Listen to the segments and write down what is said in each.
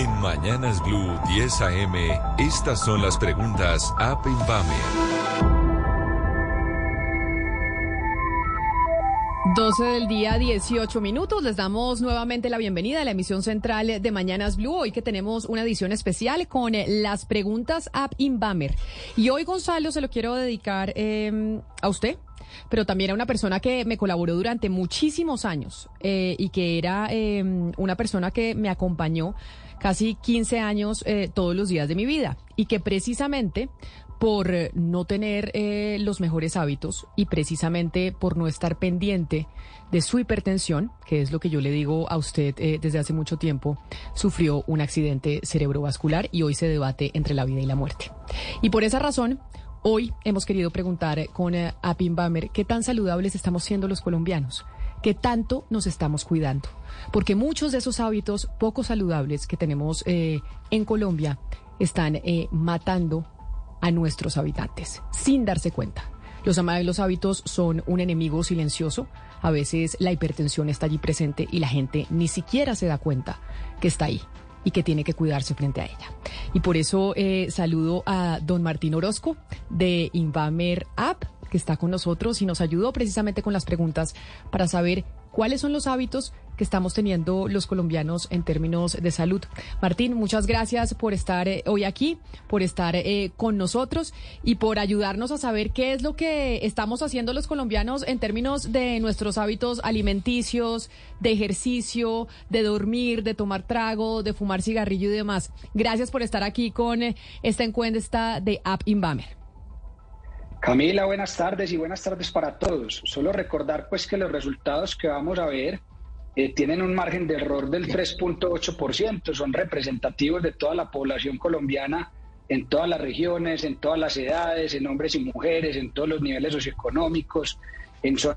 En Mañanas Blue 10 AM, estas son las preguntas Up Invamer. 12 del día, 18 minutos. Les damos nuevamente la bienvenida a la emisión central de Mañanas Blue. Hoy que tenemos una edición especial con las preguntas App Inbamer. Y hoy, Gonzalo, se lo quiero dedicar em, a usted, pero también a una persona que me colaboró durante muchísimos años eh, y que era em, una persona que me acompañó casi 15 años eh, todos los días de mi vida y que precisamente por no tener eh, los mejores hábitos y precisamente por no estar pendiente de su hipertensión, que es lo que yo le digo a usted eh, desde hace mucho tiempo, sufrió un accidente cerebrovascular y hoy se debate entre la vida y la muerte. Y por esa razón, hoy hemos querido preguntar con eh, Apin Bamer qué tan saludables estamos siendo los colombianos qué tanto nos estamos cuidando. Porque muchos de esos hábitos poco saludables que tenemos en Colombia están matando a nuestros habitantes, sin darse cuenta. Los amables hábitos son un enemigo silencioso. A veces la hipertensión está allí presente y la gente ni siquiera se da cuenta que está ahí y que tiene que cuidarse frente a ella. Y por eso eh, saludo a don Martín Orozco de Invamer App, que está con nosotros y nos ayudó precisamente con las preguntas para saber cuáles son los hábitos que estamos teniendo los colombianos en términos de salud. Martín, muchas gracias por estar eh, hoy aquí, por estar eh, con nosotros y por ayudarnos a saber qué es lo que estamos haciendo los colombianos en términos de nuestros hábitos alimenticios, de ejercicio, de dormir, de tomar trago, de fumar cigarrillo y demás. Gracias por estar aquí con eh, esta encuesta de App Inbamer. Camila, buenas tardes y buenas tardes para todos. Solo recordar pues que los resultados que vamos a ver eh, tienen un margen de error del 3.8%, son representativos de toda la población colombiana en todas las regiones, en todas las edades, en hombres y mujeres, en todos los niveles socioeconómicos, en zonas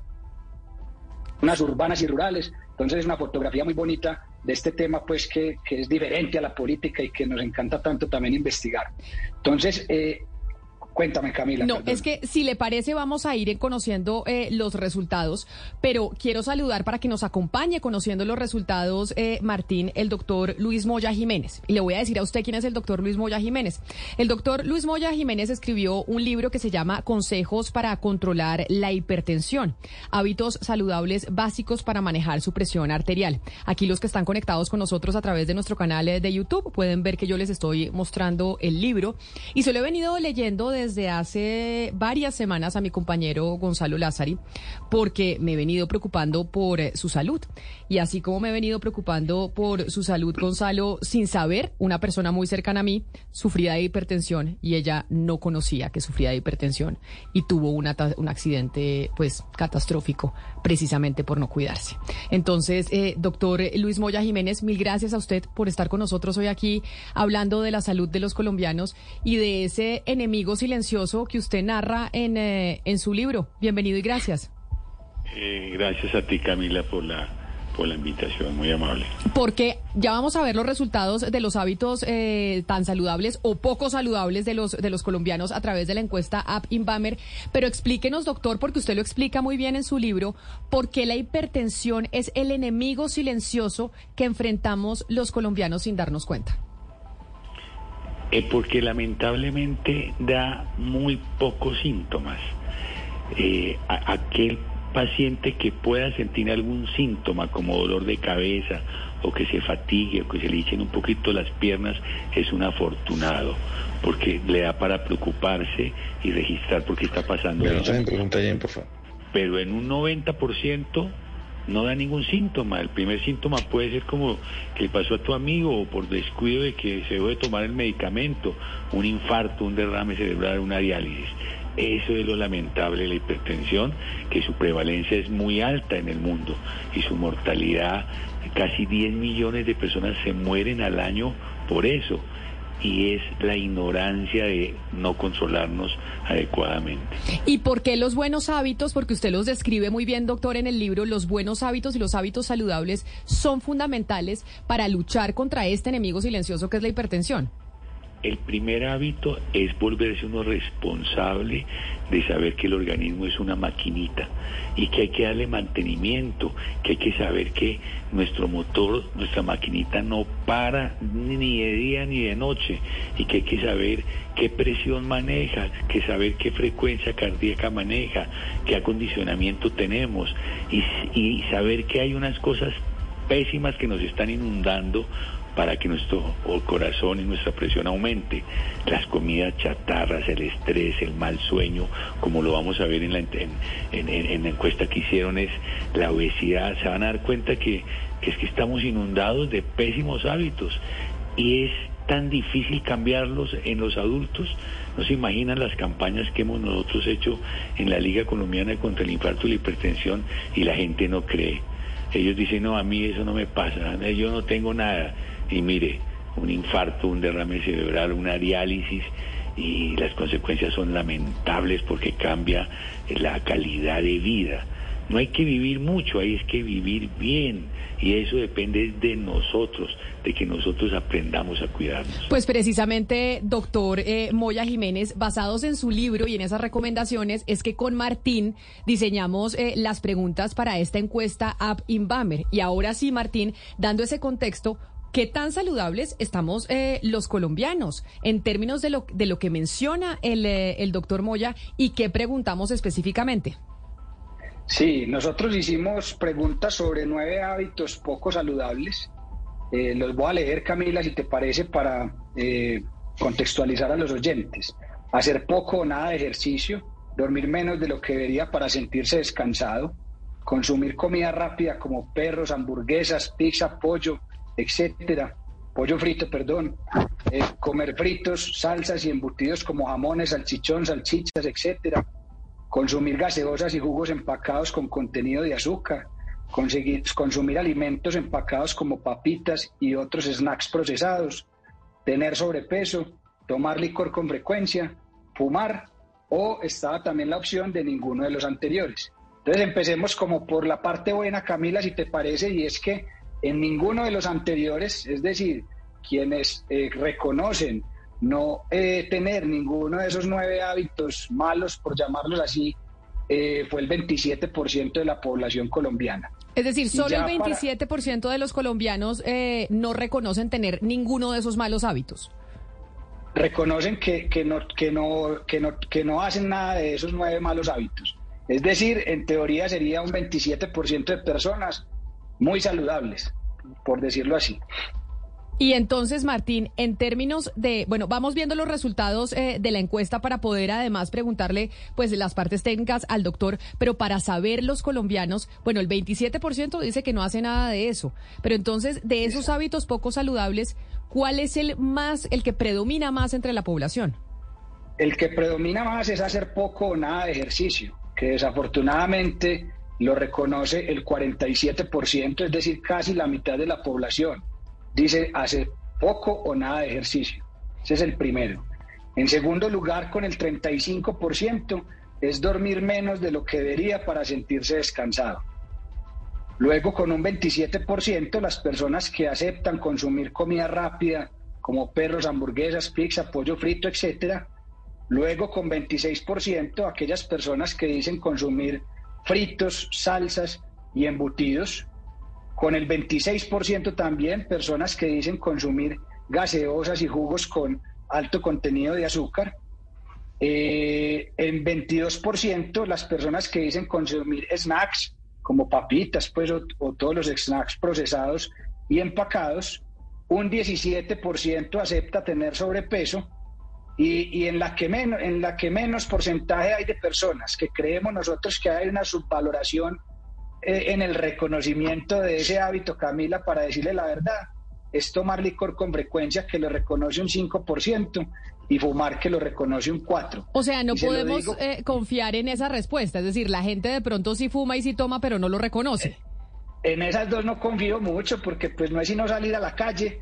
urbanas y rurales. Entonces es una fotografía muy bonita de este tema, pues que, que es diferente a la política y que nos encanta tanto también investigar. Entonces, eh, Cuéntame, Camila. No, es que si le parece vamos a ir conociendo eh, los resultados, pero quiero saludar para que nos acompañe conociendo los resultados, eh, Martín, el doctor Luis Moya Jiménez. Y le voy a decir a usted quién es el doctor Luis Moya Jiménez. El doctor Luis Moya Jiménez escribió un libro que se llama Consejos para controlar la hipertensión, hábitos saludables básicos para manejar su presión arterial. Aquí los que están conectados con nosotros a través de nuestro canal de YouTube pueden ver que yo les estoy mostrando el libro y se lo he venido leyendo de desde hace varias semanas a mi compañero Gonzalo Lázari porque me he venido preocupando por su salud. Y así como me he venido preocupando por su salud, Gonzalo, sin saber, una persona muy cercana a mí sufría de hipertensión y ella no conocía que sufría de hipertensión y tuvo un accidente pues catastrófico precisamente por no cuidarse. Entonces, eh, doctor Luis Moya Jiménez, mil gracias a usted por estar con nosotros hoy aquí hablando de la salud de los colombianos y de ese enemigo silencioso que usted narra en, eh, en su libro. Bienvenido y gracias. Eh, gracias a ti, Camila, por la, por la invitación, muy amable. Porque ya vamos a ver los resultados de los hábitos eh, tan saludables o poco saludables de los, de los colombianos a través de la encuesta App Inbamer. Pero explíquenos, doctor, porque usted lo explica muy bien en su libro, por qué la hipertensión es el enemigo silencioso que enfrentamos los colombianos sin darnos cuenta. Eh, porque lamentablemente da muy pocos síntomas. Eh, aquel paciente que pueda sentir algún síntoma como dolor de cabeza o que se fatigue o que se le echen un poquito las piernas es un afortunado porque le da para preocuparse y registrar por qué está pasando. Pero en un 90% no da ningún síntoma. El primer síntoma puede ser como que pasó a tu amigo o por descuido de que se debe tomar el medicamento, un infarto, un derrame cerebral, una diálisis. Eso es lo lamentable de la hipertensión, que su prevalencia es muy alta en el mundo y su mortalidad, casi 10 millones de personas se mueren al año por eso y es la ignorancia de no controlarnos adecuadamente. ¿Y por qué los buenos hábitos? Porque usted los describe muy bien, doctor, en el libro, los buenos hábitos y los hábitos saludables son fundamentales para luchar contra este enemigo silencioso que es la hipertensión. El primer hábito es volverse uno responsable de saber que el organismo es una maquinita y que hay que darle mantenimiento, que hay que saber que nuestro motor, nuestra maquinita no para ni de día ni de noche y que hay que saber qué presión maneja, que saber qué frecuencia cardíaca maneja, qué acondicionamiento tenemos y, y saber que hay unas cosas pésimas que nos están inundando para que nuestro corazón y nuestra presión aumente. Las comidas chatarras, el estrés, el mal sueño, como lo vamos a ver en la, en, la encuesta que hicieron, es la obesidad. Se van a dar cuenta que, que es que estamos inundados de pésimos hábitos y es tan difícil cambiarlos en los adultos. No se imaginan las campañas que hemos nosotros hecho en la Liga Colombiana contra el infarto y la hipertensión y la gente no cree. Ellos dicen, no, a mí eso no me pasa, yo no tengo nada y mire, un infarto, un derrame cerebral, una diálisis y las consecuencias son lamentables porque cambia la calidad de vida. No hay que vivir mucho, hay que vivir bien y eso depende de nosotros, de que nosotros aprendamos a cuidarnos. Pues precisamente, doctor eh, Moya Jiménez, basados en su libro y en esas recomendaciones, es que con Martín diseñamos eh, las preguntas para esta encuesta App Inbamer. Y ahora sí, Martín, dando ese contexto, ¿Qué tan saludables estamos eh, los colombianos en términos de lo, de lo que menciona el, eh, el doctor Moya y qué preguntamos específicamente? Sí, nosotros hicimos preguntas sobre nueve hábitos poco saludables. Eh, los voy a leer, Camila, si te parece, para contextualizar a los oyentes. Hacer poco o nada de ejercicio, dormir menos de lo que debería para sentirse descansado, consumir comida rápida como perros, hamburguesas, pizza, pollo, etcétera, pollo frito, perdón, eh, comer fritos, salsas y embutidos como jamones, salchichón, salchichas, etcétera, consumir gaseosas y jugos empacados con contenido de azúcar, conseguir, consumir alimentos empacados como papitas y otros snacks procesados, tener sobrepeso, tomar licor con frecuencia, fumar o estaba también la opción de ninguno de los anteriores. Entonces empecemos como por la parte buena, Camila, si te parece, y es que en ninguno de los anteriores, es decir, quienes eh, reconocen no eh, tener ninguno de esos nueve hábitos malos, por llamarlos así, eh, fue el 27% de la población colombiana. Es decir, solo el 27% de los colombianos no reconocen tener ninguno de esos malos hábitos. Reconocen que, que, no, que, no, que, no, que no hacen nada de esos nueve malos hábitos. Es decir, en teoría sería un 27% de personas muy saludables, por decirlo así. Y entonces, Martín, en términos de, bueno, vamos viendo los resultados eh, de la encuesta para poder además preguntarle, pues, las partes técnicas al doctor, pero para saber los colombianos, bueno, el 27% dice que no hace nada de eso, pero entonces, de esos hábitos poco saludables, ¿cuál es el más, el que predomina más entre la población? El que predomina más es hacer poco o nada de ejercicio, que desafortunadamente lo reconoce el 47%, es decir, casi la mitad de la población. Dice hace poco o nada de ejercicio. Ese es el primero. En segundo lugar, con el 35%, es dormir menos de lo que debería para sentirse descansado. Luego, con un 27%, las personas que aceptan consumir comida rápida, como perros, hamburguesas, pizza, pollo frito, etc. Luego, con 26%, aquellas personas que dicen consumir fritos, salsas y embutidos, con el 26% también personas que dicen consumir gaseosas y jugos con alto contenido de azúcar. Eh, en 22% las personas que dicen consumir snacks como papitas pues, o, todos los snacks procesados y empacados. Un 17% acepta tener sobrepeso y, en, la que menos, en la que menos porcentaje hay de personas que creemos nosotros que hay una subvaloración eh, en el reconocimiento de ese hábito, Camila, para decirle la verdad, es tomar licor con frecuencia que lo reconoce un 5% y fumar que lo reconoce un 4%. O sea, no podemos eh, confiar en esa respuesta, es decir, la gente de pronto sí fuma y sí toma, pero no lo reconoce. En esas dos no confío mucho porque pues no es sino salir a la calle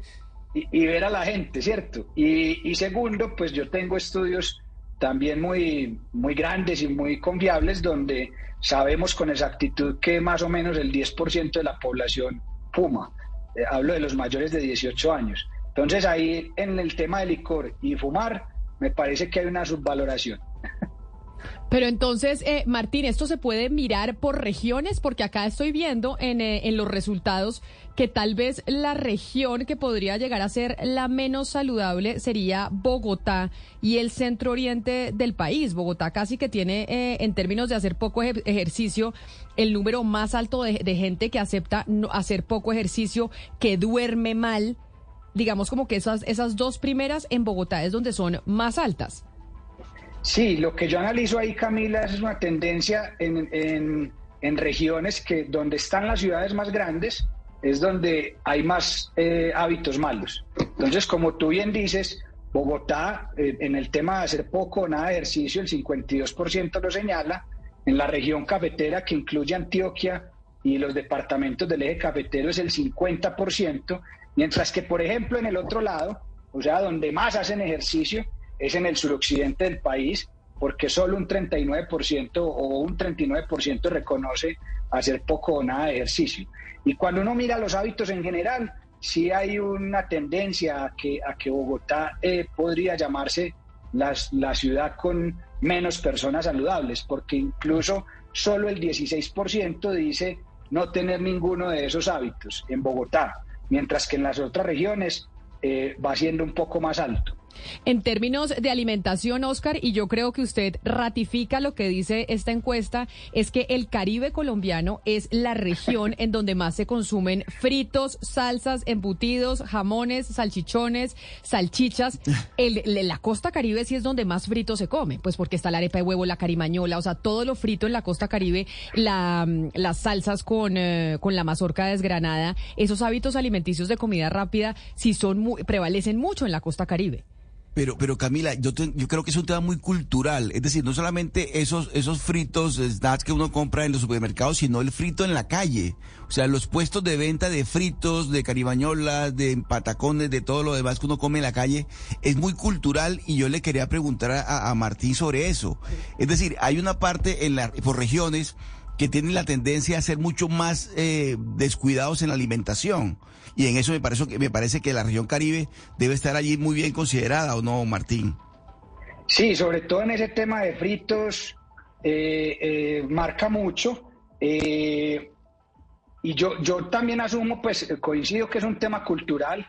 y, ver a la gente, ¿cierto? Y, segundo, pues yo tengo estudios también muy, muy grandes y muy confiables donde sabemos con exactitud que más o menos el 10% de la población fuma. Eh, hablo de los mayores de 18 años. Entonces ahí en el tema de licor y fumar, me parece que hay una subvaloración. Pero entonces, eh, Martín, ¿esto se puede mirar por regiones? Porque acá estoy viendo en, eh, en, los resultados que tal vez la región que podría llegar a ser la menos saludable sería Bogotá y el centro oriente del país. Bogotá casi que tiene, eh, en términos de hacer poco ejercicio, el número más alto de, de gente que acepta no, hacer poco ejercicio, que duerme mal. Digamos como que esas, esas dos primeras en Bogotá es donde son más altas. Sí, lo que yo analizo ahí, Camila, es una tendencia en, regiones que donde están las ciudades más grandes es donde hay más eh, hábitos malos. Entonces, como tú bien dices, Bogotá, eh, en el tema de hacer poco o nada de ejercicio, el 52% lo señala. En la región cafetera, que incluye Antioquia y los departamentos del eje cafetero, es el 50%, mientras que, por ejemplo, en el otro lado, o sea, donde más hacen ejercicio, es en el suroccidente del país, porque solo un 39% o un 39% reconoce hacer poco o nada de ejercicio. Y cuando uno mira los hábitos en general, sí hay una tendencia a que, a que Bogotá eh, podría llamarse las, la ciudad con menos personas saludables, porque incluso solo el 16% dice no tener ninguno de esos hábitos en Bogotá, mientras que en las otras regiones eh, va siendo un poco más alto. En términos de alimentación, Oscar, y yo creo que usted ratifica lo que dice esta encuesta, es que el Caribe colombiano es la región en donde más se consumen fritos, salsas, embutidos, jamones, salchichones, salchichas. El, la costa Caribe sí es donde más frito se come, pues porque está la arepa de huevo, la carimañola, o sea, todo lo frito en la costa Caribe, la, las salsas con, eh, con la mazorca desgranada, esos hábitos alimenticios de comida rápida sí son prevalecen mucho en la costa Caribe. Pero, pero Camila, yo, yo creo que es un tema muy cultural. Es decir, no solamente esos, esos fritos, snacks que uno compra en los supermercados, sino el frito en la calle. O sea, los puestos de venta de fritos, de caribañolas, de patacones, de todo lo demás que uno come en la calle, es muy cultural y yo le quería preguntar a, a Martín sobre eso. Es decir, hay una parte en la, por regiones que tienen la tendencia a ser mucho más eh, descuidados en la alimentación. Y en eso me parece, que, me parece que la región Caribe debe estar allí muy bien considerada, ¿o no, Martín? Sí, sobre todo en ese tema de fritos, eh, eh, marca mucho. y yo, yo también asumo, pues coincido que es un tema cultural,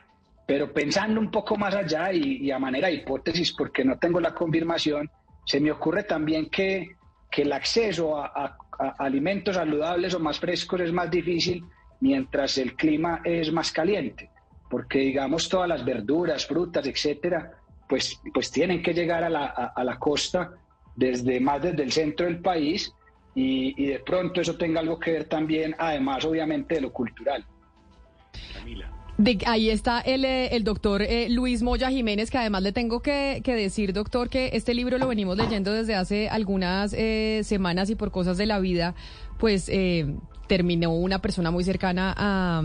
pero pensando un poco más allá y, a manera de hipótesis, porque no tengo la confirmación, se me ocurre también que, que el acceso a alimentos saludables o más frescos es más difícil mientras el clima es más caliente, porque digamos todas las verduras, frutas, etcétera, pues, pues tienen que llegar a la, a, la costa desde más desde el centro del país y, y, de pronto eso tenga algo que ver también, además obviamente de lo cultural. Camila ahí está el, eh, el doctor eh, Luis Moya Jiménez, que además le tengo que, decir, doctor, que este libro lo venimos leyendo desde hace algunas eh, semanas y por cosas de la vida, pues terminó una persona muy cercana a,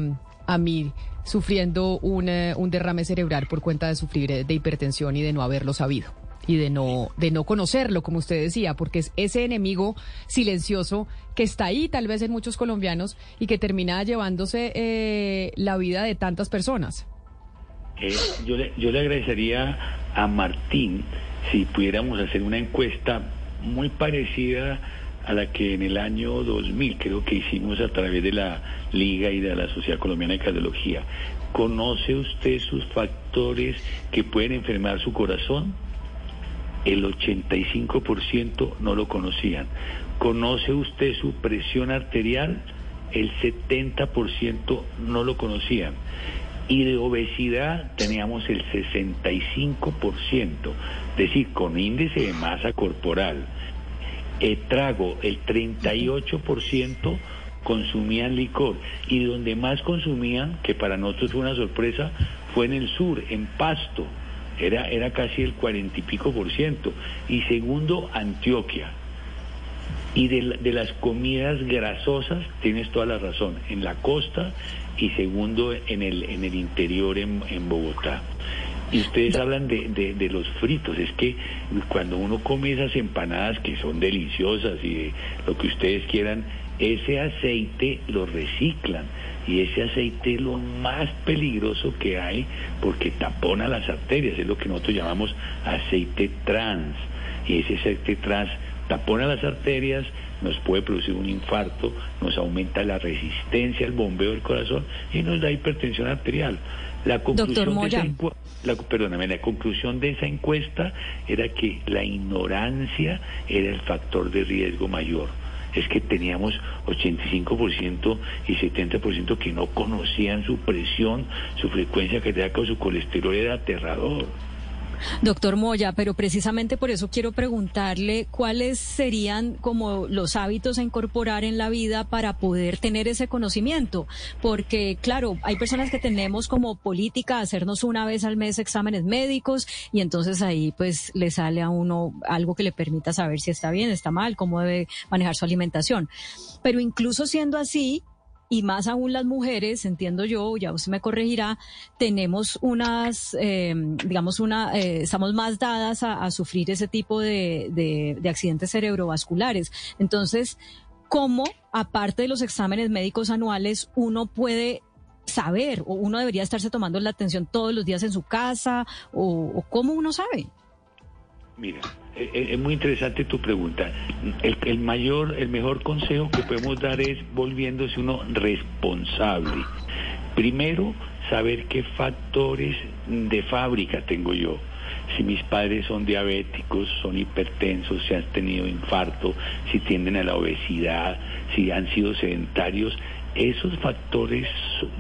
a mí sufriendo un, un derrame cerebral por cuenta de sufrir de hipertensión y de no haberlo sabido y de no, de no conocerlo, como usted decía, porque es ese enemigo silencioso que está ahí tal vez en muchos colombianos y que termina llevándose eh, la vida de tantas personas. Eh, yo, le, yo le agradecería a Martín si pudiéramos hacer una encuesta muy parecida a la que en el año 2000 creo que hicimos a través de la Liga y de la Sociedad Colombiana de Cardiología. ¿Conoce usted sus factores que pueden enfermar su corazón? el 85% no lo conocían. ¿Conoce usted su presión arterial? El 70% no lo conocían. Y de obesidad teníamos el 65%, es decir, con índice de masa corporal. El trago, el 38% consumían licor. Y donde más consumían, que para nosotros fue una sorpresa, fue en el sur, en Pasto era, era casi el cuarenta y pico por ciento. Y segundo, Antioquia. Y de, de, las comidas grasosas, tienes toda la razón, en la costa y segundo en el, en el interior en, en Bogotá. Y ustedes hablan de, de, de, los fritos, es que cuando uno come esas empanadas que son deliciosas y de lo que ustedes quieran, ese aceite lo reciclan. Y ese aceite es lo más peligroso que hay porque tapona las arterias, es lo que nosotros llamamos aceite trans. Y ese aceite trans tapona las arterias, nos puede producir un infarto, nos aumenta la resistencia al bombeo del corazón y nos da hipertensión arterial. La conclusión, de esa, la, perdóname, la conclusión de esa encuesta era que la ignorancia era el factor de riesgo mayor. Es que teníamos 85% y 70% que no conocían su presión, su frecuencia cardíaca o su colesterol era aterrador. Doctor Moya, pero precisamente por eso quiero preguntarle cuáles serían como los hábitos a incorporar en la vida para poder tener ese conocimiento. Porque, claro, hay personas que tenemos como política hacernos una vez al mes exámenes médicos y entonces ahí pues le sale a uno algo que le permita saber si está bien, está mal, cómo debe manejar su alimentación. Pero incluso siendo así, y más aún las mujeres, entiendo yo, ya usted me corregirá, tenemos unas, eh, digamos, una, eh, estamos más dadas a, sufrir ese tipo de, de, accidentes cerebrovasculares. Entonces, ¿cómo, aparte de los exámenes médicos anuales, uno puede saber o uno debería estarse tomando la atención todos los días en su casa o, o cómo uno sabe? Mira, eh, eh, es muy interesante tu pregunta. El, mayor, el mejor consejo que podemos dar es volviéndose uno responsable. Primero, saber qué factores de fábrica tengo yo. Si mis padres son diabéticos, son hipertensos, si han tenido infarto, si tienden a la obesidad, si han sido sedentarios, esos factores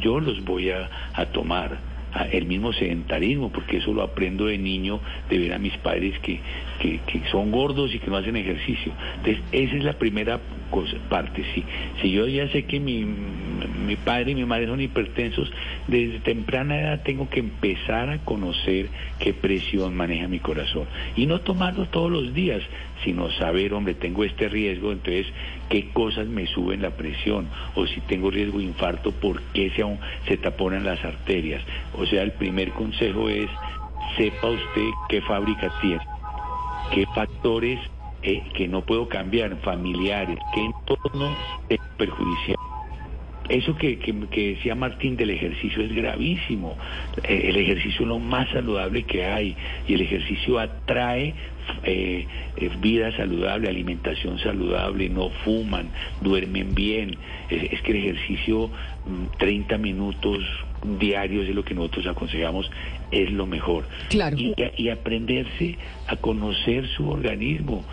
yo los voy a tomar el mismo sedentarismo, porque eso lo aprendo de niño, de ver a mis padres que, que, son gordos y que no hacen ejercicio. Entonces, esa es la primera cosa, parte. Si, si yo ya sé que mi, mi padre y mi madre son hipertensos, desde temprana edad tengo que empezar a conocer qué presión maneja mi corazón. Y no tomarlo todos los días, sino saber, hombre, tengo este riesgo, entonces, qué cosas me suben la presión, o si tengo riesgo de infarto, por qué se, se taponan las arterias. O sea, el primer consejo es, sepa usted qué fábrica tiene, qué factores eh, que no puedo cambiar, familiares, qué entorno es perjudicial. Eso que, que, decía Martín del ejercicio es gravísimo. Eh, el ejercicio es lo más saludable que hay y el ejercicio atrae eh, eh, vida saludable, alimentación saludable, no fuman, duermen bien. Es, que el ejercicio 30 mm, minutos diarios es lo que nosotros aconsejamos, es lo mejor. Claro. Y, y aprenderse a conocer su organismo,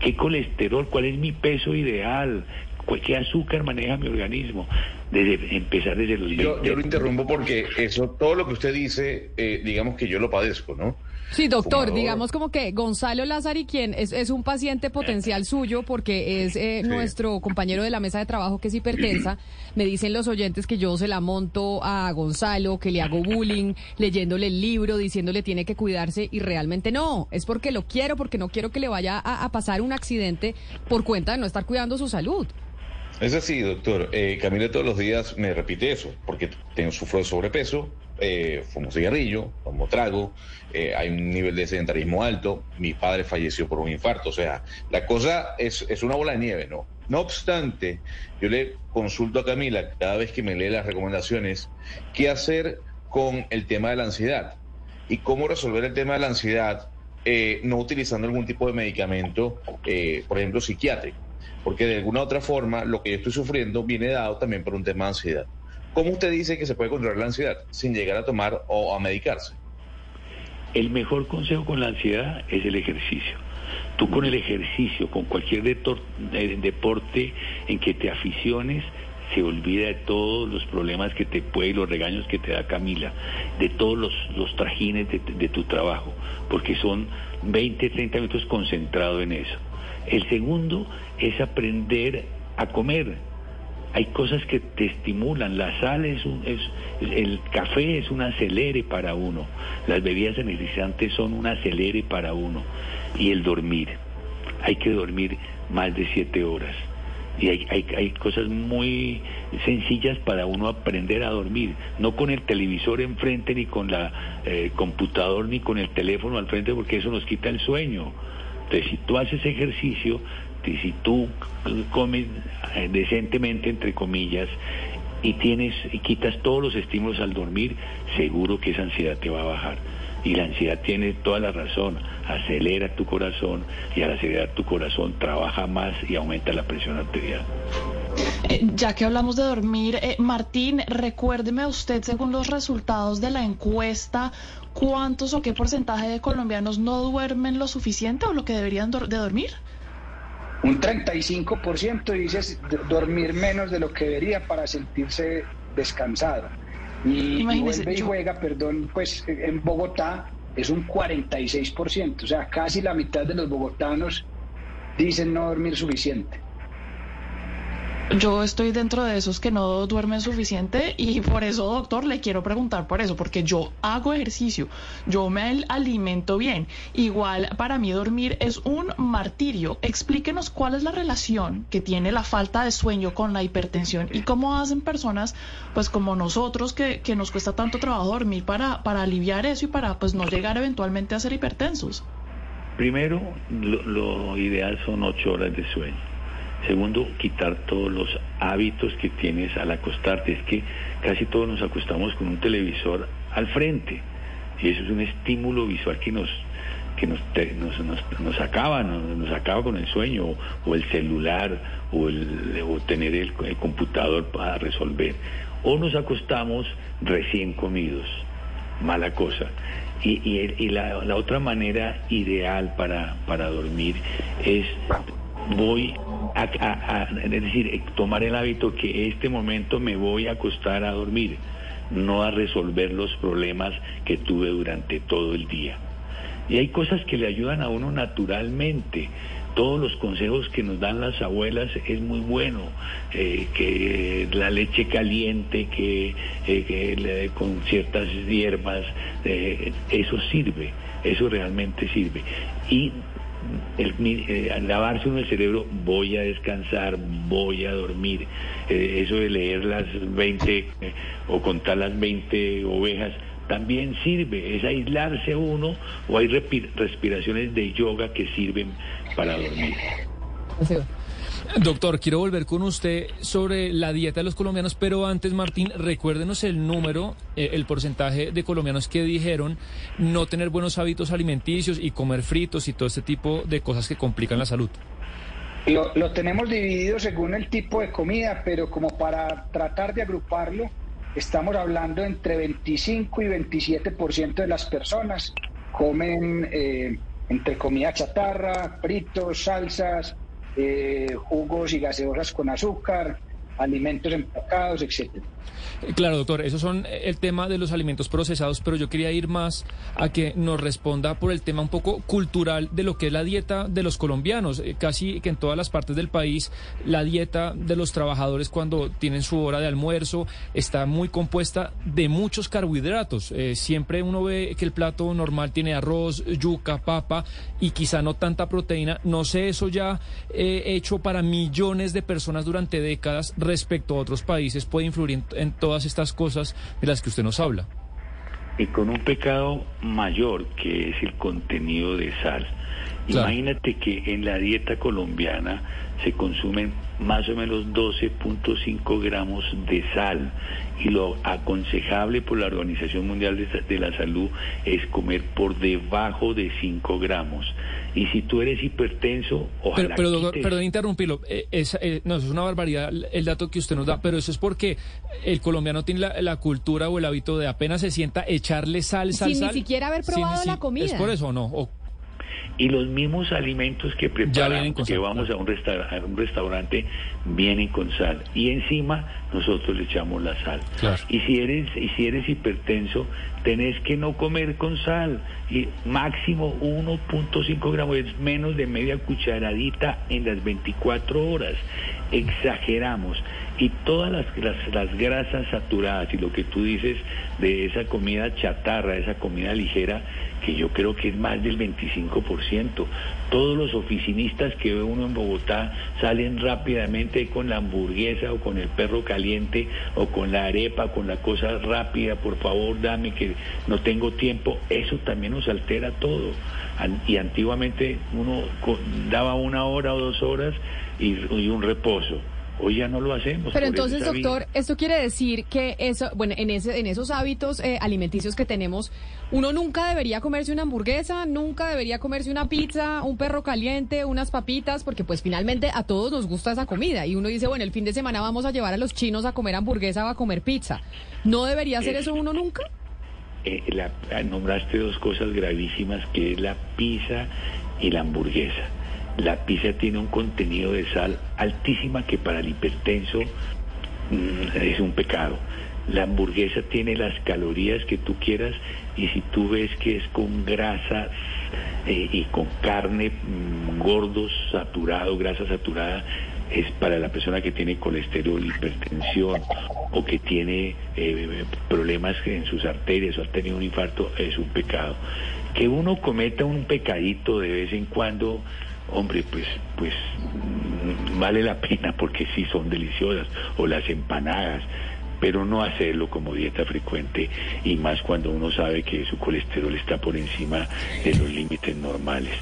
qué colesterol, cuál es mi peso ideal, qué azúcar maneja mi organismo, desde empezar desde los yo, yo lo interrumpo porque eso, todo lo que usted dice, eh, digamos que yo lo padezco, ¿no? Sí, doctor, digamos como que Gonzalo Lázari, quien es, es un paciente potencial suyo porque es eh, nuestro compañero de la mesa de trabajo que es hipertensa, me dicen los oyentes que yo se la monto a Gonzalo, que le hago bullying, leyéndole el libro, diciéndole tiene que cuidarse y realmente no, es porque lo quiero, porque no quiero que le vaya a pasar un accidente por cuenta de no estar cuidando su salud. Es así, doctor. Eh, Camila todos los días me repite eso, porque tengo sufro de sobrepeso, eh, fumo cigarrillo, tomo trago, eh, hay un nivel de sedentarismo alto, mi padre falleció por un infarto, o sea, la cosa es, es una bola de nieve, ¿no? No obstante, yo le consulto a Camila cada vez que me lee las recomendaciones qué hacer con el tema de la ansiedad y cómo resolver el tema de la ansiedad eh, no utilizando algún tipo de medicamento, por ejemplo, psiquiátrico porque de alguna otra forma lo que yo estoy sufriendo viene dado también por un tema de ansiedad. ¿Cómo usted dice que se puede controlar la ansiedad sin llegar a tomar o a medicarse? El mejor consejo con la ansiedad es el ejercicio. Tú con el ejercicio, con cualquier deporte en que te aficiones, se olvida de todos los problemas que te puede y los regaños que te da Camila, de todos los, trajines de, de, tu trabajo, porque son 20, 30 minutos concentrado en eso. El segundo es aprender a comer. Hay cosas que te estimulan. La sal es, un, es el café es un acelere para uno. Las bebidas energizantes son un acelere para uno. Y el dormir. Hay que dormir más de siete horas. Y hay, hay, hay, cosas muy sencillas para uno aprender a dormir, no con el televisor enfrente, ni con la eh, computador, ni con el teléfono al frente, porque eso nos quita el sueño. Entonces, si tú haces ejercicio, si tú comes decentemente, entre comillas, y tienes y quitas todos los estímulos al dormir, seguro que esa ansiedad te va a bajar. Y la ansiedad tiene toda la razón, acelera tu corazón y al acelerar tu corazón trabaja más y aumenta la presión arterial. Eh, ya que hablamos de dormir, eh, Martín, recuérdeme usted, según los resultados de la encuesta, ¿cuántos o qué porcentaje de colombianos no duermen lo suficiente o lo que deberían de dormir? Un 35% dice dormir menos de lo que debería para sentirse descansado. Y, vuelve y juega, perdón, pues en Bogotá es un 46%, o sea, casi la mitad de los bogotanos dicen no dormir suficiente. Yo estoy dentro de esos que no duermen suficiente y por eso, doctor, le quiero preguntar por eso, porque yo hago ejercicio, yo me alimento bien. Igual para mí dormir es un martirio. Explíquenos cuál es la relación que tiene la falta de sueño con la hipertensión y cómo hacen personas, pues como nosotros, que, que nos cuesta tanto trabajo dormir para, para aliviar eso y para pues no llegar eventualmente a ser hipertensos. Primero, lo, lo ideal son ocho horas de sueño. Segundo, quitar todos los hábitos que tienes al acostarte. Es que casi todos nos acostamos con un televisor al frente. Y eso es un estímulo visual que nos que nos, nos, acaba, nos, acaba con el sueño, o, el celular, o, el, o tener el, computador para resolver. O nos acostamos recién comidos, mala cosa. Y, y, la, la, otra manera ideal para, para dormir es voy es decir, eh, tomar el hábito que este momento me voy a acostar a dormir, no a resolver los problemas que tuve durante todo el día. Y hay cosas que le ayudan a uno naturalmente. Todos los consejos que nos dan las abuelas es muy bueno, eh, que la leche caliente, que, eh, con ciertas hierbas, eso sirve, eso realmente sirve. Y el, eh, lavarse uno el cerebro, voy a descansar, voy a dormir. Eh, eso de leer las 20 eh, o contar las 20 ovejas también sirve, es aislarse uno o hay respiraciones de yoga que sirven para dormir. Doctor, quiero volver con usted sobre la dieta de los colombianos, pero antes, Martín, recuérdenos el número, eh, el porcentaje de colombianos que dijeron no tener buenos hábitos alimenticios y comer fritos y todo este tipo de cosas que complican la salud. Lo, tenemos dividido según el tipo de comida, pero como para tratar de agruparlo, estamos hablando entre 25 y 27% de las personas comen eh, entre comida chatarra, fritos, salsas, eh, jugos y gaseosas con azúcar, alimentos empacados, etcétera. Eh, claro, doctor, esos son eh, el tema de los alimentos procesados, pero yo quería ir más a que nos responda por el tema un poco cultural de lo que es la dieta de los colombianos. Eh, casi que en todas las partes del país, la dieta de los trabajadores cuando tienen su hora de almuerzo está muy compuesta de muchos carbohidratos. siempre uno ve que el plato normal tiene arroz, yuca, papa y quizá no tanta proteína. No sé, eso ya hecho para millones de personas durante décadas respecto a otros países puede influir en todo todas estas cosas de las que usted nos habla. Y con un pecado mayor que es el contenido de sal. Imagínate que en la dieta colombiana se consumen más o menos 12.5 gramos de sal y lo aconsejable por la Organización Mundial de, la Salud es comer por debajo de 5 gramos. Y si tú eres hipertenso, ojalá Pero, pero doctor, perdón interrumpirlo, eh, es, eh, no, es una barbaridad el dato que usted nos da, pero eso es porque el colombiano tiene la, cultura o el hábito de apenas se sienta echarle sal, sal, Sin ni siquiera haber probado la comida. ¿Es por eso o no? Y los mismos alimentos que preparamos, que vamos a un, a un restaurante, vienen con sal. Y encima nosotros le echamos la sal. Y si eres, y si eres hipertenso, tenés que no comer con sal. Y máximo 1.5 gramos, es menos de media cucharadita en las 24 horas. Exageramos. Y todas las, las, las grasas saturadas y lo que tú dices de esa comida chatarra, esa comida ligera, que yo creo que es más del 25%. Todos los oficinistas que ve uno en Bogotá salen rápidamente con la hamburguesa o con el perro caliente o con la arepa, con la cosa rápida, por favor dame que no tengo tiempo. Eso también nos altera todo. Y antiguamente uno daba una hora o dos horas y, un reposo. Hoy ya no lo hacemos. Pero entonces, doctor, esto quiere decir que eso, bueno, en ese, en esos hábitos eh, alimenticios que tenemos, uno nunca debería comerse una hamburguesa, nunca debería comerse una pizza, un perro caliente, unas papitas, porque pues finalmente a todos nos gusta esa comida y uno dice, bueno, el fin de semana vamos a llevar a los chinos a comer hamburguesa o a comer pizza. ¿No debería hacer eso uno nunca? Eh, la- ah, nombraste dos cosas gravísimas que es la pizza y la hamburguesa. La pizza tiene un contenido de sal altísima que para el hipertenso mm, es un pecado. La hamburguesa tiene las calorías que tú quieras y si tú ves que es con grasas eh, y con carne, mm, gordos, saturado, grasa saturada, es para la persona que tiene colesterol, hipertensión o que tiene eh, problemas en sus arterias o ha tenido un infarto, es un pecado. Que uno cometa un pecadito de vez en cuando, hombre, pues, pues vale la pena porque sí son deliciosas, o las empanadas, pero no hacerlo como dieta frecuente y más cuando uno sabe que su colesterol está por encima de los límites normales.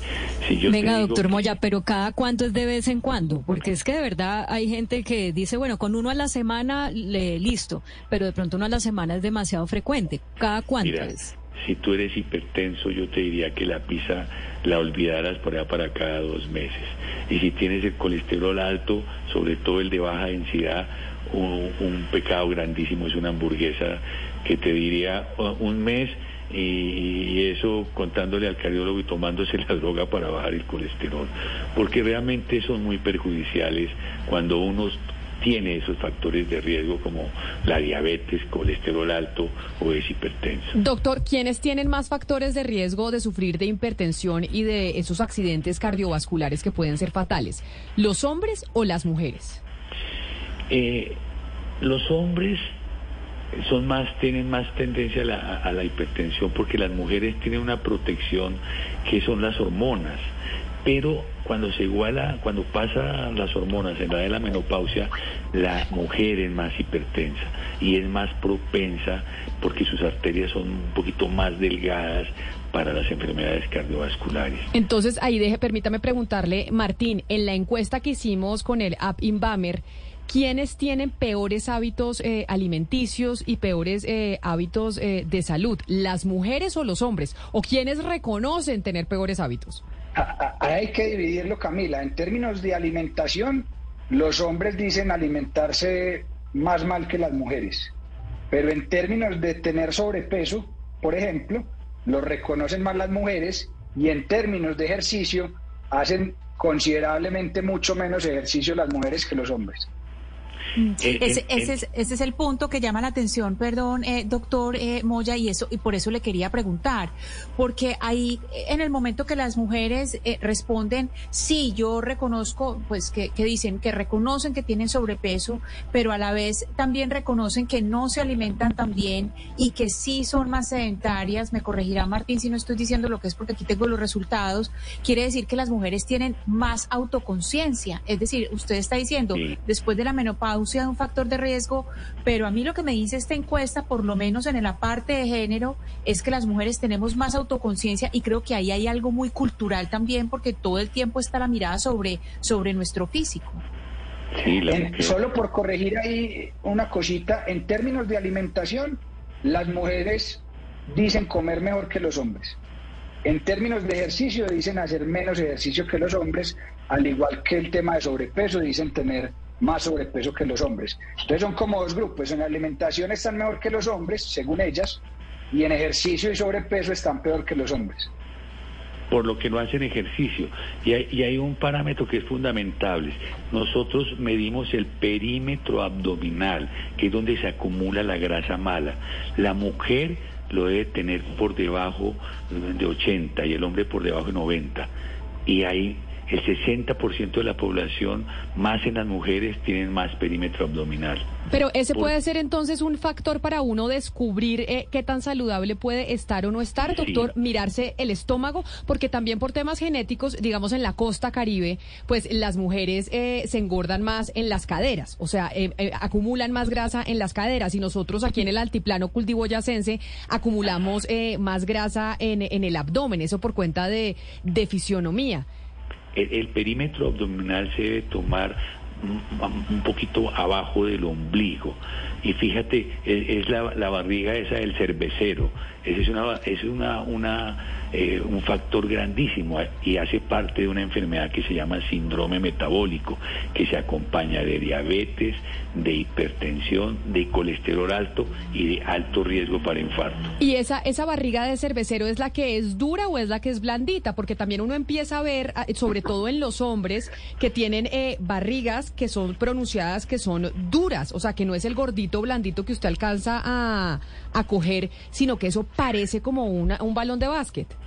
Si yo Venga, digo doctor Moya, pero cada cuánto es de vez en cuando, porque es que de verdad hay gente que dice, bueno, con uno a la semana, le, listo, pero de pronto uno a la semana es demasiado frecuente. ¿Cada cuánto Mira, es? Si tú eres hipertenso, yo te diría que la pizza la olvidaras por allá para cada dos meses. Y si tienes el colesterol alto, sobre todo el de baja densidad, un, pecado grandísimo es una hamburguesa que te diría un mes y, y eso contándole al cardiólogo y tomándose la droga para bajar el colesterol. Porque realmente son muy perjudiciales cuando uno tiene esos factores de riesgo como la diabetes, colesterol alto o es hipertenso. Doctor, ¿quiénes tienen más factores de riesgo de sufrir de hipertensión y de esos accidentes cardiovasculares que pueden ser fatales? ¿Los hombres o las mujeres? Eh, los hombres son más tienen más tendencia a la, a la hipertensión porque las mujeres tienen una protección que son las hormonas pero cuando se iguala cuando pasa las hormonas en la de la menopausia la mujer es más hipertensa y es más propensa porque sus arterias son un poquito más delgadas para las enfermedades cardiovasculares Entonces, ahí deje, permítame preguntarle, Martín, en la encuesta que hicimos con el app Inbamer, ¿quiénes tienen peores hábitos eh, alimenticios y peores eh, hábitos eh, de salud? ¿Las mujeres o los hombres? ¿O quiénes reconocen tener peores hábitos? Hay que dividirlo, Camila. En términos de alimentación, los hombres dicen alimentarse más mal que las mujeres. Pero en términos de tener sobrepeso, por ejemplo, lo reconocen más las mujeres y en términos de ejercicio hacen considerablemente mucho menos ejercicio las mujeres que los hombres. Eh, Ese, en- ese, es, ese es el punto que llama la atención, perdón, eh, doctor eh, Moya, y eso y por eso le quería preguntar, porque ahí en el momento que las mujeres eh, responden, sí, yo reconozco, pues que, que dicen que reconocen que tienen sobrepeso, pero a la vez también reconocen que no se alimentan tan bien y que sí son más sedentarias. Me corregirá Martín si no estoy diciendo lo que es porque aquí tengo los resultados. Quiere decir que las mujeres tienen más autoconciencia, es decir, usted está diciendo Sí. después de la menopausia un factor de riesgo, pero a mí lo que me dice esta encuesta, por lo menos en la parte de género, es que las mujeres tenemos más autoconciencia y creo que ahí hay algo muy cultural también, porque todo el tiempo está la mirada sobre, sobre nuestro físico. sí, la En- mujer- solo por corregir ahí una cosita, en términos de alimentación, las mujeres dicen comer mejor que los hombres. En términos de ejercicio, dicen hacer menos ejercicio que los hombres, al igual que el tema de sobrepeso, dicen tener más sobrepeso que los hombres. Entonces son como dos grupos. En alimentación están mejor que los hombres, según ellas, y en ejercicio y sobrepeso están peor que los hombres. por lo que no hacen ejercicio. Y hay, y hay un parámetro que es fundamental. Nosotros medimos el perímetro abdominal, que es donde se acumula la grasa mala. La mujer lo debe tener por debajo de 80 y el hombre por debajo de 90. Y hay el 60% de la población, más en las mujeres, tienen más perímetro abdominal. Pero ese Por- puede ser entonces un factor para uno descubrir eh, qué tan saludable puede estar o no estar, Sí. doctor, mirarse el estómago, porque también por temas genéticos, digamos en la costa caribe, pues las mujeres eh, se engordan más en las caderas, o sea, eh, eh, acumulan más grasa en las caderas y nosotros aquí en el altiplano cultivoyacense acumulamos eh, más grasa en, en el abdomen, eso por cuenta de, de fisionomía. El, perímetro abdominal se debe tomar un poquito abajo del ombligo. Y fíjate, es, la, la, barriga esa del cervecero. Esa es una, es una, una eh, un factor grandísimo y hace parte de una enfermedad que se llama síndrome metabólico, que se acompaña de diabetes, de hipertensión, de colesterol alto y de alto riesgo para infarto. ¿Y esa, esa barriga de cervecero es la que es dura o es la que es blandita? Porque también uno empieza a ver, sobre todo en los hombres, que tienen eh, barrigas que son pronunciadas que son duras, o sea, que no es el gordito blandito que usted alcanza a, a coger, sino que eso parece como una, un balón de básquet.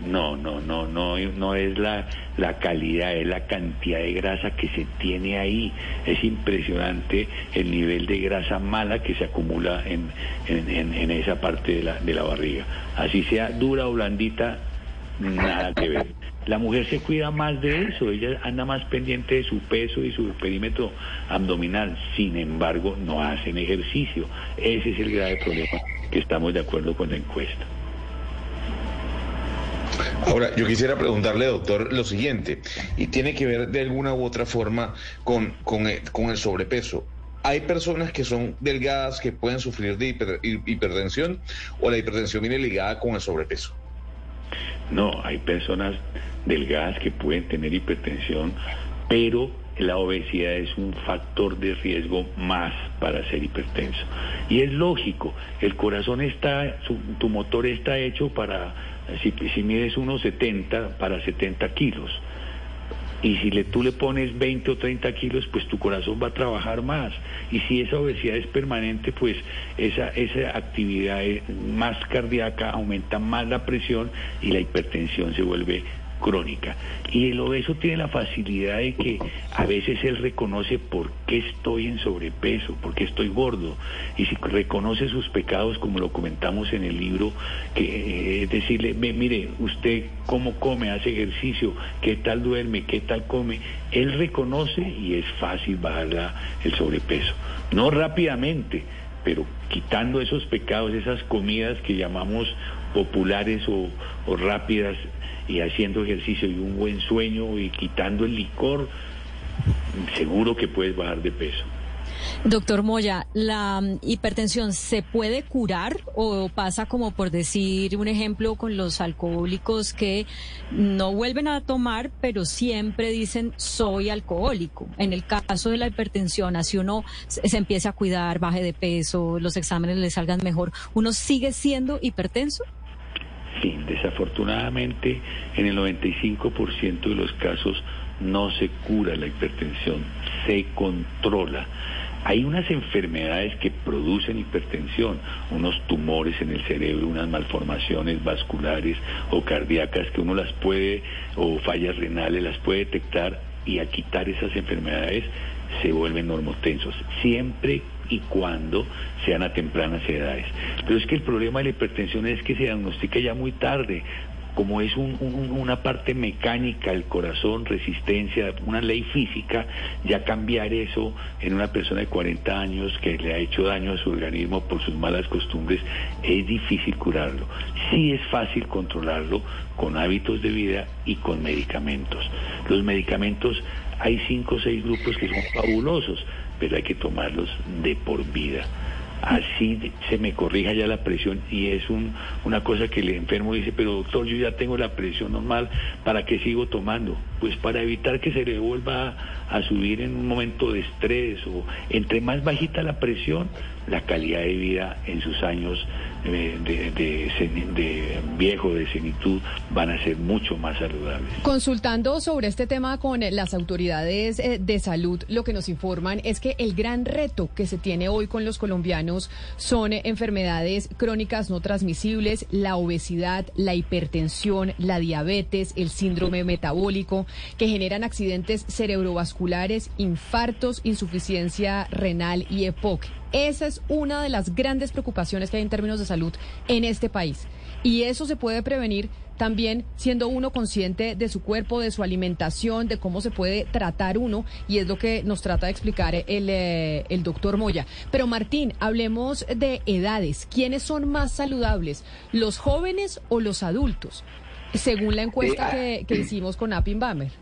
No, no, no, no, no es la, la calidad, es la cantidad de grasa que se tiene ahí. Es impresionante el nivel de grasa mala que se acumula en, en, en esa parte de la, de la barriga. Así sea dura o blandita, nada que ver. La mujer se cuida más de eso, ella anda más pendiente de su peso y su perímetro abdominal, sin embargo no hacen ejercicio. Ese es el grave problema que estamos de acuerdo con la encuesta. Ahora, yo quisiera preguntarle, doctor, lo siguiente, y tiene que ver de alguna u otra forma con, con, el, sobrepeso. ¿Hay personas que son delgadas que pueden sufrir de hipertensión o la hipertensión viene ligada con el sobrepeso? No, hay personas delgadas que pueden tener hipertensión, pero la obesidad es un factor de riesgo más para ser hipertenso. Y es lógico, el corazón está, tu motor está hecho para si, si mides unos 70 para 70 kilos. Y si le, tú le pones 20 o 30 kilos, pues tu corazón va a trabajar más. Y si esa obesidad es permanente, pues esa, esa actividad más cardíaca aumenta más la presión y la hipertensión se vuelve crónica. Y el obeso tiene la facilidad de que a veces él reconoce por qué estoy en sobrepeso, por qué estoy gordo. Y si reconoce sus pecados, como lo comentamos en el libro, que eh, es decirle, mire, usted cómo come, hace ejercicio, qué tal duerme, qué tal come, él reconoce y es fácil bajar el sobrepeso. No rápidamente, pero quitando esos pecados, esas comidas que llamamos populares o, o rápidas, y haciendo ejercicio y un buen sueño y quitando el licor, seguro que puedes bajar de peso. Doctor Moya, ¿la hipertensión se puede curar o pasa como por decir un ejemplo con los alcohólicos que no vuelven a tomar, pero siempre dicen soy alcohólico? En el caso de la hipertensión, así uno se empieza a cuidar, baje de peso, los exámenes le salgan mejor, ¿uno sigue siendo hipertenso? Sí, desafortunadamente en el 95% de los casos no se cura la hipertensión, se controla. Hay unas enfermedades que producen hipertensión, unos tumores en el cerebro, unas malformaciones vasculares o cardíacas que uno las puede, o fallas renales, las puede detectar y a quitar esas enfermedades se vuelven normotensos, siempre y cuando sean a tempranas edades. Pero es que el problema de la hipertensión es que se diagnostica ya muy tarde, como es una parte mecánica, el corazón, resistencia, una ley física, ya cambiar eso en una persona de 40 años que le ha hecho daño a su organismo por sus malas costumbres, es difícil curarlo. Sí es fácil controlarlo con hábitos de vida y con medicamentos. Los medicamentos, hay cinco o seis grupos que son fabulosos pero hay que tomarlos de por vida. Así se me corrija ya la presión y es un, una cosa que el enfermo dice, pero doctor, yo ya tengo la presión normal, ¿para qué sigo tomando? Pues para evitar que se le vuelva a subir en un momento de estrés o entre más bajita la presión, la calidad de vida en sus años de, de, viejo, de senitud, van a ser mucho más saludables. Consultando sobre este tema con las autoridades eh, de salud, lo que nos informan es que el gran reto que se tiene hoy con los colombianos son enfermedades crónicas no transmisibles, la obesidad, la hipertensión, la diabetes, el síndrome metabólico, que generan accidentes cerebrovasculares, infartos, insuficiencia renal y EPOC. Esa es una de las grandes preocupaciones que hay en términos de salud en este país. Y eso se puede prevenir también siendo uno consciente de su cuerpo, de su alimentación, de cómo se puede tratar uno, y es lo que nos trata de explicar el, eh, el doctor Moya. Pero Martín, hablemos de edades. ¿Quiénes son más saludables, los jóvenes o los adultos? Según la encuesta que, que hicimos con Appin Bamer.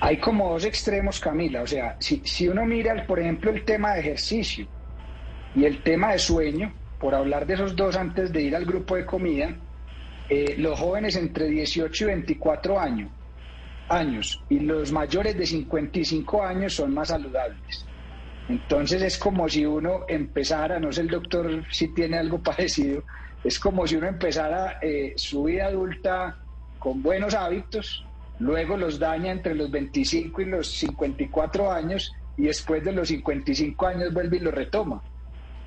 Hay como dos extremos, Camila. O sea, si, si uno mira, por ejemplo, el tema de ejercicio y el tema de sueño, por hablar de esos dos antes de ir al grupo de comida, eh, los jóvenes entre 18 y 24 años, años y los mayores de 55 años son más saludables. Entonces es como si uno empezara, no sé el doctor si tiene algo parecido, es como si uno empezara eh, su vida adulta con buenos hábitos, luego los daña entre los 25 y los 54 años y después de los 55 años vuelve y lo retoma.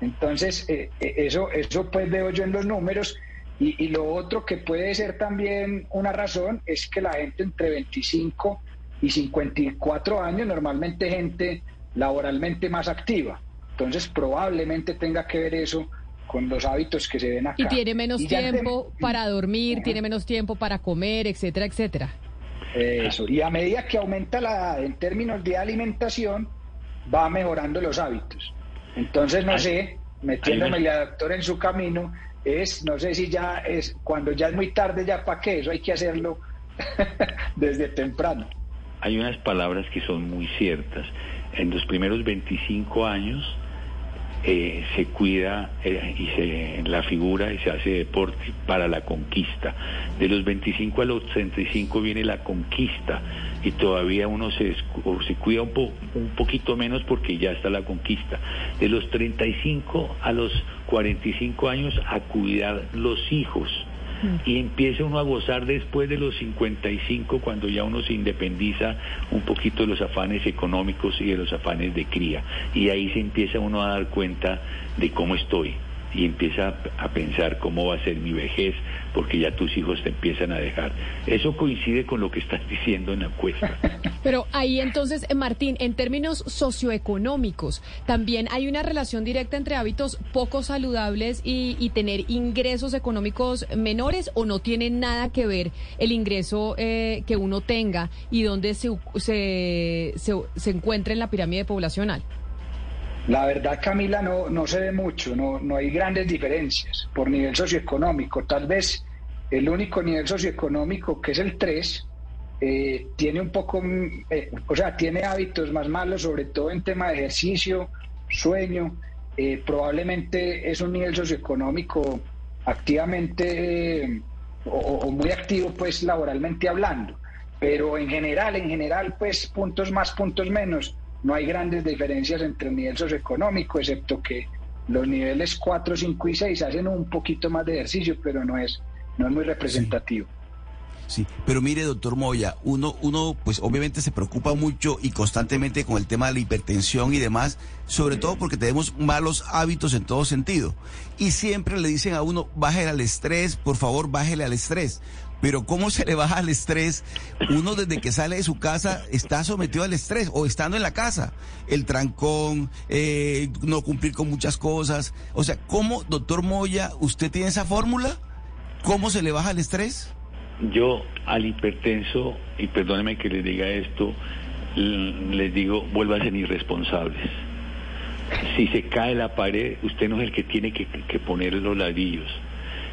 Entonces, eh, eh, eso, eso pues veo yo en los números. Y, y, lo otro que puede ser también una razón es que la gente entre 25 y 54 años, normalmente gente laboralmente más activa. Entonces, probablemente tenga que ver eso con los hábitos que se ven acá. Y tiene menos tiempo para dormir, tiene menos tiempo para comer, etcétera, etcétera. Eso. Y a medida que aumenta la edad en términos de alimentación, va mejorando los hábitos. Entonces, no sé, metiéndome la doctora en su camino, es, no sé si ya es, cuando ya es muy tarde, ya para qué, eso hay que hacerlo desde temprano. Hay unas palabras que son muy ciertas. En los primeros 25 años eh, se cuida eh, y se la figura y se hace deporte para la conquista. De los 25 a los 35 viene la conquista y todavía uno se, se cuida un, po, un poquito menos porque ya está la conquista. De los 35 a los 45 años a cuidar los hijos. Y empieza uno a gozar después de los 55 cuando ya uno se independiza un poquito de los afanes económicos y de los afanes de cría. Y ahí se empieza uno a dar cuenta de cómo estoy y empieza a pensar cómo va a ser mi vejez, porque ya tus hijos te empiezan a dejar. Eso coincide con lo que estás diciendo en la encuesta. Pero ahí entonces, eh, Martín, en términos socioeconómicos, ¿también hay una relación directa entre hábitos poco saludables y, tener ingresos económicos menores o no tiene nada que ver el ingreso eh, que uno tenga y dónde se, se, se, se encuentra en la pirámide poblacional? La verdad, Camila, no, no se ve mucho, no, no hay grandes diferencias por nivel socioeconómico. Tal vez el único nivel socioeconómico, que es el 3, eh, tiene un poco, eh, o sea, tiene hábitos más malos, sobre todo en tema de ejercicio, sueño. Eh, probablemente es un nivel socioeconómico activamente eh, o, o muy activo, pues laboralmente hablando. Pero en general, en general, pues puntos más, puntos menos no hay grandes diferencias entre el nivel socioeconómico, excepto que los niveles 4, 5 y 6 hacen un poquito más de ejercicio, pero no es, no es muy representativo. Sí. pero mire, doctor Moya, uno, uno, pues obviamente se preocupa mucho y constantemente con el tema de la hipertensión y demás, sobre todo porque tenemos malos hábitos en todo sentido. Y siempre le dicen a uno, bájele al estrés, por favor, bájele al estrés. Pero ¿cómo se le baja al estrés? Uno desde que sale de su casa está sometido al estrés o estando en la casa. El trancón, eh, no cumplir con muchas cosas. O sea, ¿cómo, doctor Moya, usted tiene esa fórmula? ¿Cómo se le baja el estrés? Yo al hipertenso, y perdóneme que les diga esto, les digo, vuelvan irresponsables. Si se cae la pared, usted no es el que tiene que, que poner los ladrillos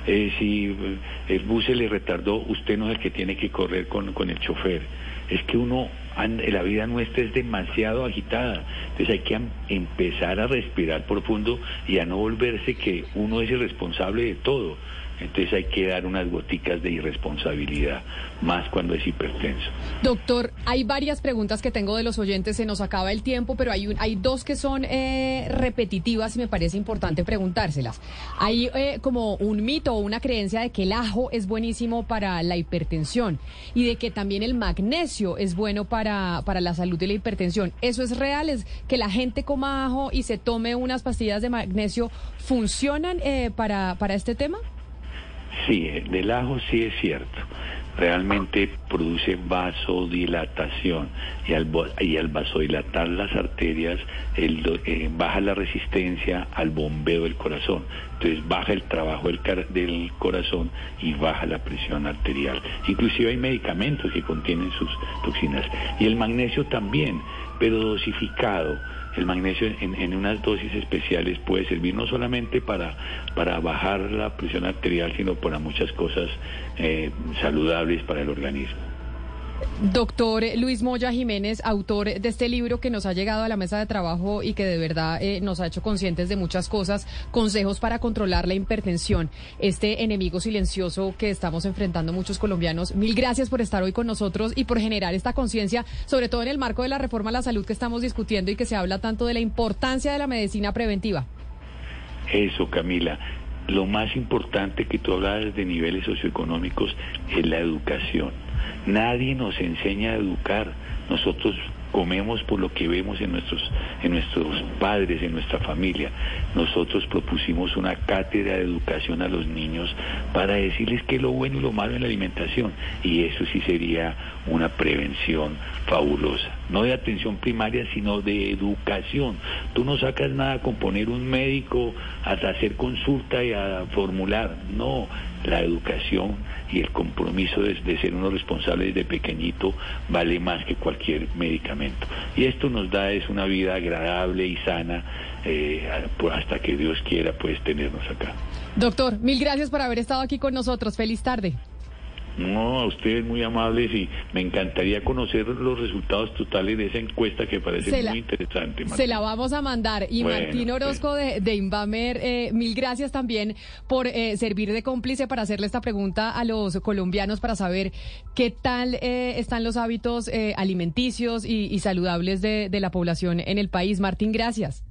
eh, si el bus se le retardó, usted no es el que tiene que correr con, con el chofer. Es que uno, la vida nuestra es demasiado agitada. Entonces hay que empezar a respirar profundo y a no volverse que uno es el responsable de todo. Entonces hay que dar unas goticas de irresponsabilidad, más cuando es hipertenso. Doctor, hay varias preguntas que tengo de los oyentes, se nos acaba el tiempo, pero hay, un, hay dos que son eh, repetitivas y me parece importante preguntárselas. Hay eh, como un mito o una creencia de que el ajo es buenísimo para la hipertensión y de que también el magnesio es bueno para, para la salud de la hipertensión. ¿Eso es real? ¿Es que la gente coma ajo y se tome unas pastillas de magnesio funcionan eh, para, para este tema? Sí, del ajo sí es cierto. Realmente produce vasodilatación y al, y al vasodilatar las arterias el, eh, baja la resistencia al bombeo del corazón. Entonces baja el trabajo del, del corazón y baja la presión arterial. Inclusive hay medicamentos que contienen sus toxinas. Y el magnesio también, pero dosificado el magnesio en, unas dosis especiales puede servir no solamente para, para bajar la presión arterial, sino para muchas cosas eh, saludables para el organismo. Doctor Luis Moya Jiménez, autor de este libro que nos ha llegado a la mesa de trabajo y que de verdad eh, nos ha hecho conscientes de muchas cosas, consejos para controlar la hipertensión, este enemigo silencioso que estamos enfrentando muchos colombianos. Mil gracias por estar hoy con nosotros y por generar esta conciencia, sobre todo en el marco de la reforma a la salud que estamos discutiendo y que se habla tanto de la importancia de la medicina preventiva. Eso, Camila. Lo más importante que tú hablabas de niveles socioeconómicos es la educación Nadie nos enseña a educar. Nosotros comemos por lo que vemos en nuestros, en nuestros padres, en nuestra familia. Nosotros propusimos una cátedra de educación a los niños para decirles qué es lo bueno y lo malo en la alimentación. Y eso sí sería una prevención fabulosa. No de atención primaria, sino de educación. Tú no sacas nada con poner un médico a hacer consulta y a formular. No, la educación y el compromiso de, ser uno responsable desde pequeñito vale más que cualquier medicamento. Y esto nos da es una vida agradable y sana eh, hasta que Dios quiera pues tenernos acá. Doctor, mil gracias por haber estado aquí con nosotros. Feliz tarde. No, a ustedes muy amables y me encantaría conocer los resultados totales de esa encuesta que parece muy interesante. Se la vamos a mandar. Y Martín Orozco de, de Invamer, eh, mil gracias también por eh, servir de cómplice para hacerle esta pregunta a los colombianos para saber qué tal eh, están los hábitos alimenticios y, saludables de la población en el país. Martín, gracias.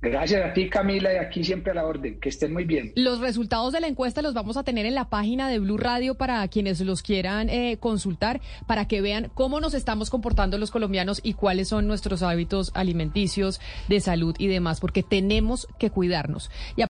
Gracias a ti, Camila, y aquí siempre a la orden. Que estén muy bien. Los resultados de la encuesta los vamos a tener en la página de Blue Radio para quienes los quieran eh, consultar, para que vean cómo nos estamos comportando los colombianos y cuáles son nuestros hábitos alimenticios, de salud y demás, porque tenemos que cuidarnos.